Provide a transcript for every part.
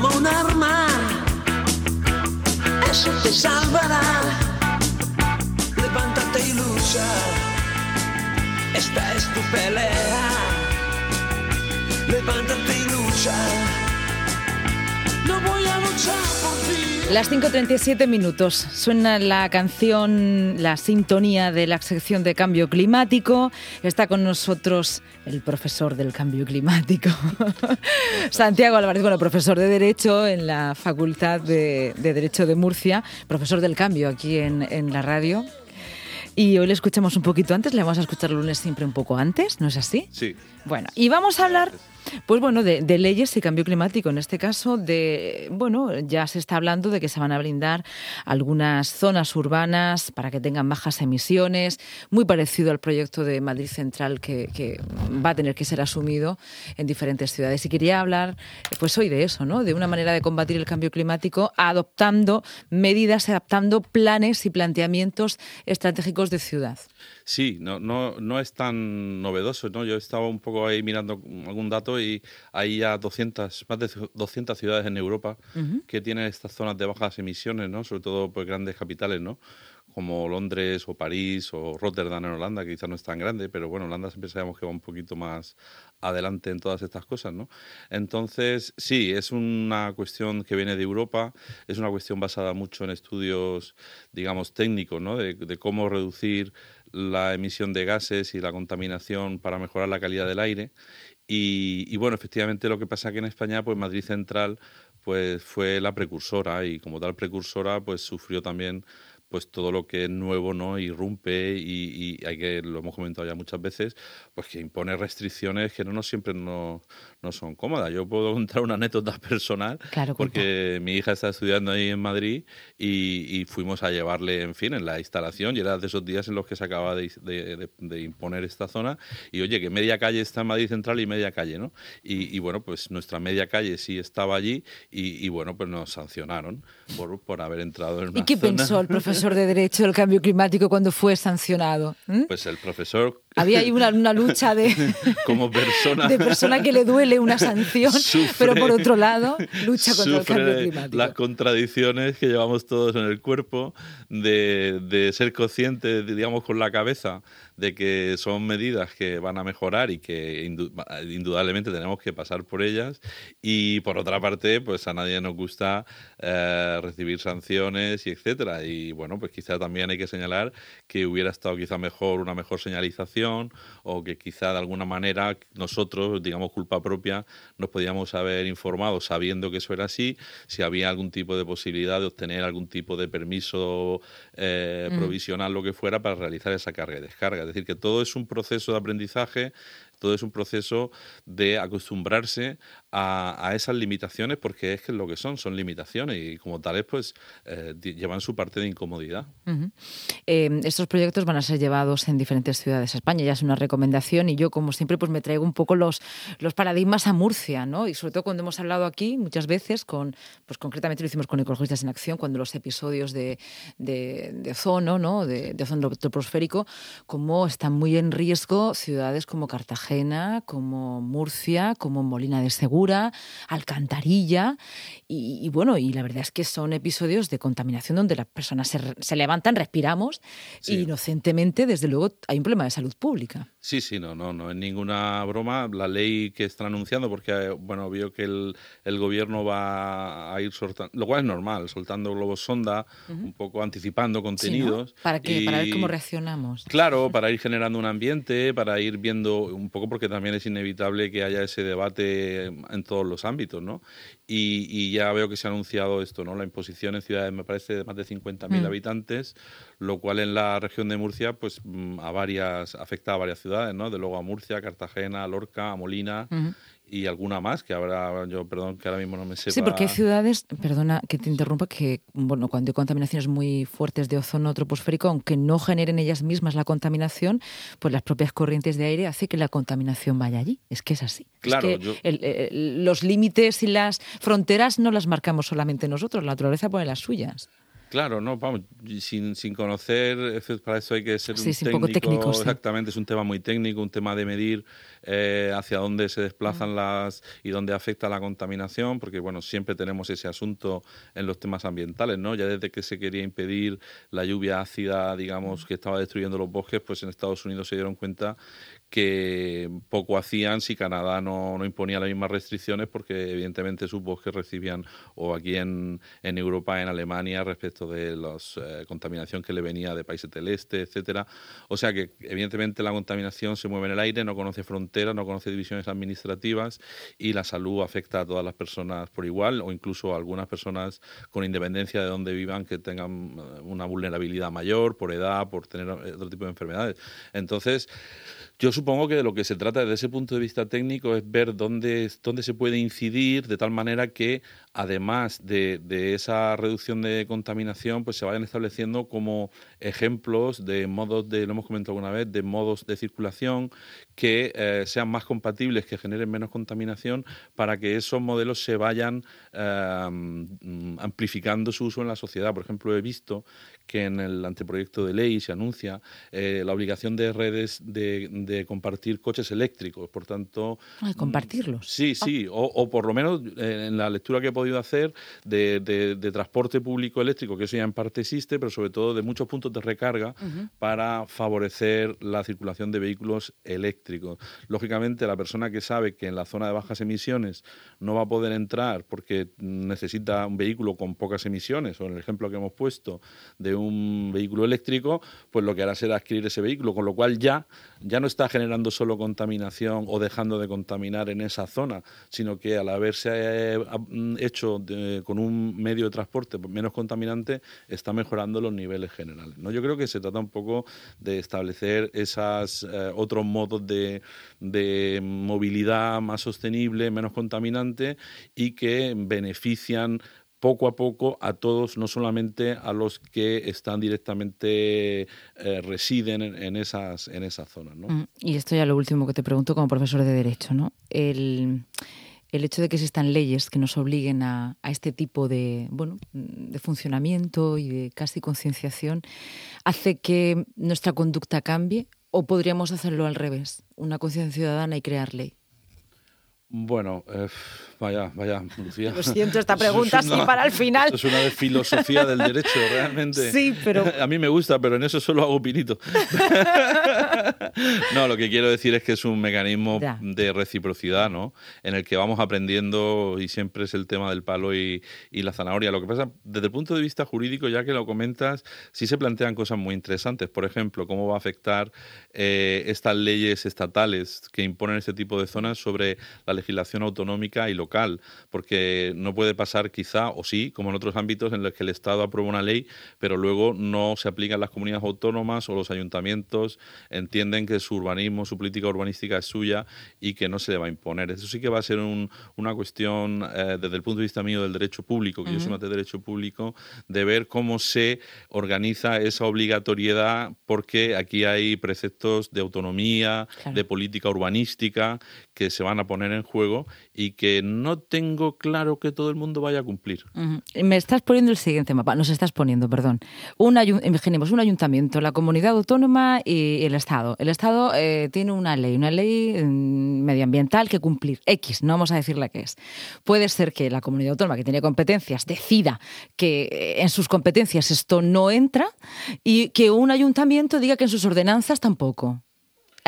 como un arma, eso te salvará. Levántate y lucha, esta es tu pelea. Levántate y lucha. Las 5.37 minutos. Suena la canción, la sintonía de la sección de cambio climático. Está con nosotros el profesor del cambio climático, Santiago Álvarez, bueno, profesor de Derecho en la Facultad de, Derecho de Murcia, profesor del cambio aquí en la radio. Y hoy le escuchamos un poquito antes, le vamos a escuchar el lunes siempre un poco antes, ¿no es así? Sí. Bueno, y vamos a hablar pues bueno, de, leyes y cambio climático. En este caso, de bueno, ya se está hablando de que se van a brindar algunas zonas urbanas para que tengan bajas emisiones, muy parecido al proyecto de Madrid Central que, va a tener que ser asumido en diferentes ciudades. Y quería hablar, pues hoy de eso, ¿no? De una manera de combatir el cambio climático, adoptando medidas, adaptando planes y planteamientos estratégicos de ciudad. Sí, no, no, no es tan novedoso, ¿no? Yo estaba un poco ahí mirando algún dato y hay ya 200, más de 200 ciudades en Europa que tienen estas zonas de bajas emisiones, ¿no? Sobre todo pues grandes capitales, ¿no? Como Londres o París o Rotterdam en Holanda, que quizás no es tan grande, pero bueno, Holanda siempre sabemos que va un poquito más adelante en todas estas cosas, ¿no? Entonces, sí, es una cuestión que viene de Europa, es una cuestión basada mucho en estudios, digamos, técnicos, ¿no? De, cómo reducir la emisión de gases y la contaminación para mejorar la calidad del aire. Y, y, bueno, efectivamente lo que pasa que en España, pues Madrid Central pues fue la precursora y como tal precursora pues sufrió también pues todo lo que es nuevo no irrumpe y, hay que lo hemos comentado ya muchas veces pues que impone restricciones que no, no siempre no, no son cómodas. Yo puedo contar una anécdota personal porque mi hija está estudiando ahí en Madrid y, fuimos a llevarle en fin en la instalación y era de esos días en los que se acaba de, imponer esta zona y oye que media calle está en Madrid Central y media calle no y, bueno pues nuestra media calle sí estaba allí y, bueno pues nos sancionaron por, por haber entrado en una ¿Y qué pensó el profesor profesor de Derecho del Cambio Climático cuando fue sancionado? ¿Mm? Pues el profesor... Había ahí una, lucha de... Como persona... De persona que le duele una sanción, pero por otro lado lucha contra el cambio climático. las contradicciones que llevamos todos en el cuerpo de, de ser conscientes, digamos, con la cabeza de que son medidas que van a mejorar y que indudablemente tenemos que pasar por ellas. Y por otra parte, pues a nadie nos gusta eh, recibir sanciones y etcétera. Y bueno, pues quizá también hay que señalar que hubiera estado quizá mejor una mejor señalización o que quizá de alguna manera nosotros, digamos culpa propia, nos podíamos haber informado sabiendo que eso era así, si había algún tipo de posibilidad de obtener algún tipo de permiso eh, provisional, lo que fuera, para realizar esa carga y descarga. Es decir, que todo es un proceso de aprendizaje todo es un proceso de acostumbrarse a, esas limitaciones porque es que lo que son, son limitaciones y como tales pues eh, llevan su parte de incomodidad. Em, estos proyectos van a ser llevados en diferentes ciudades de España, ya es una recomendación y yo como siempre pues me traigo un poco los, los paradigmas a Murcia, ¿no? Y sobre todo cuando hemos hablado aquí muchas veces con, pues concretamente lo hicimos con Ecologistas en Acción, cuando los episodios de, de, ozono, ¿no? De, de ozono troposférico, como están muy en riesgo ciudades como Cartagena, como Murcia, como Molina de Segura, Alcantarilla. Y, bueno, y la verdad es que son episodios de contaminación donde las personas se, levantan, respiramos y inocentemente, desde luego, hay un problema de salud pública. Sí, sí, no, no, no es ninguna broma. La ley que están anunciando, porque bueno, vio que el, el gobierno va a ir soltando, lo cual es normal, soltando globos sonda, un poco anticipando contenidos. ¿Para qué? Para ver cómo reaccionamos. Claro, para ir generando un ambiente, para ir viendo un poco, porque también es inevitable que haya ese debate en todos los ámbitos, ¿no? Y, ya veo que se ha anunciado esto, ¿no? La imposición en ciudades, me parece, de más de 50.000 mm. habitantes, lo cual en la región de Murcia, pues mm, a varias, afecta a varias ciudades, ¿no? De luego a Murcia, Cartagena, Lorca, a Molina y alguna más que habrá, yo perdón que ahora mismo no me sepa. Sí, porque hay ciudades, perdona que te interrumpa, que bueno, cuando hay contaminaciones muy fuertes de ozono troposférico, aunque no generen ellas mismas la contaminación, pues las propias corrientes de aire hacen que la contaminación vaya allí. Es que es así. Claro, es que los límites y las fronteras no las marcamos solamente nosotros, la naturaleza pone las suyas. Claro, no, vamos, sin, sin conocer, para eso hay que ser Sí, un sí, un poco técnico, sí. Exactamente, es un tema muy técnico, un tema de medir eh, hacia dónde se desplazan las y dónde afecta la contaminación, porque bueno, siempre tenemos ese asunto en los temas ambientales, ¿no? Ya desde que se quería impedir la lluvia ácida, digamos, que estaba destruyendo los bosques, pues en Estados Unidos se dieron cuenta que poco hacían si Canadá no, no, imponía las mismas restricciones porque evidentemente sus bosques recibían o aquí en, en Europa, en Alemania, respecto de la eh, contaminación que le venía de países del este, etcétera. O sea que evidentemente la contaminación se mueve en el aire, no conoce fronteras, no conoce divisiones administrativas y la salud afecta a todas las personas por igual o incluso a algunas personas con independencia de dónde vivan que tengan eh, una vulnerabilidad mayor por edad, por tener otro tipo de enfermedades. Entonces, yo supongo que de lo que se trata desde ese punto de vista técnico es ver dónde, dónde se puede incidir de tal manera que, además de, de, esa reducción de contaminación, pues se vayan estableciendo como ejemplos de modos de, lo hemos comentado alguna vez, de modos de circulación que eh, sean más compatibles, que generen menos contaminación, para que esos modelos se vayan eh, amplificando su uso en la sociedad. Por ejemplo, he visto que en el anteproyecto de ley se anuncia eh, la obligación de redes de, de, compartir coches eléctricos. Por tanto. Ah, compartirlos. Sí, sí. O, o, por lo menos en la lectura que he podido hacer de, de, de, transporte público eléctrico, que eso ya en parte existe, pero sobre todo de muchos puntos de recarga uh -huh. para favorecer la circulación de vehículos eléctricos. Lógicamente, la persona que sabe que en la zona de bajas emisiones no va a poder entrar porque necesita un vehículo con pocas emisiones, o en el ejemplo que hemos puesto de un vehículo eléctrico, pues lo que hará será adquirir ese vehículo, con lo cual ya, ya no está generando solo contaminación o dejando de contaminar en esa zona, sino que al haberse eh, hecho de, con un medio de transporte menos contaminante, está mejorando los niveles generales. ¿no? Yo creo que se trata un poco de establecer esos eh, otros modos de, de movilidad más sostenible, menos contaminante y que benefician poco a poco a todos, no solamente a los que están directamente eh, residen en, esas, en zonas. ¿no? Mm, y esto ya lo último que te pregunto como profesor de Derecho. ¿no? El, el hecho de que existan leyes que nos obliguen a, a este tipo de, bueno, de funcionamiento y de casi concienciación hace que nuestra conducta cambie o podríamos hacerlo al revés, una conciencia ciudadana y crear ley. Bueno, eh, vaya, vaya, Lucía. Lo siento, esta pregunta sí para el final. Es una de filosofía del derecho, realmente. Sí, pero... A mí me gusta, pero en eso solo hago pinito. no, lo que quiero decir es que es un mecanismo ya. de reciprocidad, ¿no? En el que vamos aprendiendo y siempre es el tema del palo y, y, la zanahoria. Lo que pasa, desde el punto de vista jurídico, ya que lo comentas, sí se plantean cosas muy interesantes. Por ejemplo, cómo va a afectar eh, estas leyes estatales que imponen este tipo de zonas sobre la legislación autonómica y local, porque no puede pasar quizá, o sí, como en otros ámbitos en los que el Estado aprueba una ley, pero luego no se aplica en las comunidades autónomas o los ayuntamientos entienden que su urbanismo, su política urbanística es suya y que no se le va a imponer. Eso sí que va a ser un, una cuestión, eh, desde el punto de vista mío del derecho público, que uh -huh. yo soy más de derecho público, de ver cómo se organiza esa obligatoriedad, porque aquí hay preceptos de autonomía, claro. de política urbanística, que se van a poner en juego y que no tengo claro que todo el mundo vaya a cumplir. Me estás poniendo el siguiente mapa, nos estás poniendo, perdón. Un imaginemos un ayuntamiento, la comunidad autónoma y el Estado. El Estado eh, tiene una ley, una ley mm, medioambiental que cumplir, X, no vamos a decir la que es. Puede ser que la comunidad autónoma que tiene competencias decida que eh, en sus competencias esto no entra y que un ayuntamiento diga que en sus ordenanzas tampoco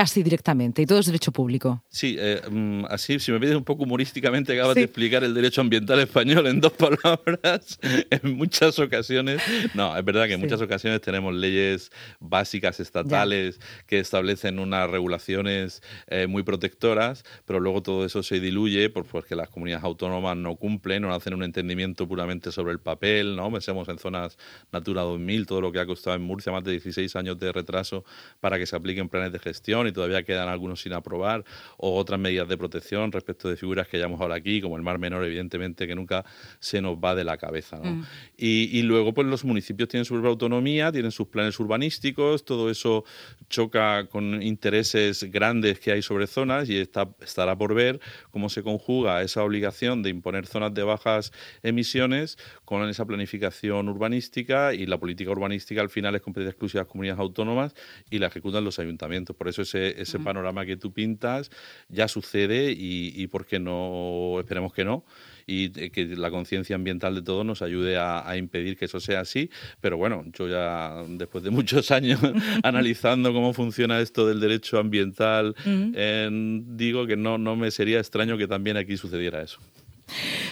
así directamente y todo es derecho público. Sí, eh, así, si me pides un poco humorísticamente, acabas sí. de explicar el derecho ambiental español en dos palabras. en muchas ocasiones, no, es verdad que en sí. muchas ocasiones tenemos leyes básicas estatales ya. que establecen unas regulaciones eh, muy protectoras, pero luego todo eso se diluye por, porque las comunidades autónomas no cumplen, no hacen un entendimiento puramente sobre el papel, ¿no? Pensemos en zonas Natura 2000, todo lo que ha costado en Murcia más de 16 años de retraso para que se apliquen planes de gestión y todavía quedan algunos sin aprobar, o otras medidas de protección respecto de figuras que ya hemos hablado aquí, como el Mar Menor, evidentemente, que nunca se nos va de la cabeza. Mm. Y, luego, pues los municipios tienen su propia autonomía, tienen sus planes urbanísticos, todo eso choca con intereses grandes que hay sobre zonas y está, estará por ver cómo se conjuga esa obligación de imponer zonas de bajas emisiones con esa planificación urbanística y la política urbanística al final es competencia exclusiva de las comunidades autónomas y la ejecutan los ayuntamientos. Por eso ese, ese panorama que tú pintas ya sucede y, y por qué no, esperemos que no, y que la conciencia ambiental de todos nos ayude a, impedir que eso sea así. Pero bueno, yo ya después de muchos años analizando cómo funciona esto del derecho ambiental, digo que no, no me sería extraño que también aquí sucediera eso.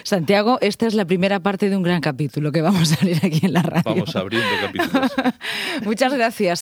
Santiago, esta es la primera parte de un gran capítulo que vamos a abrir aquí en la radio. Vamos abriendo capítulos. Muchas gracias.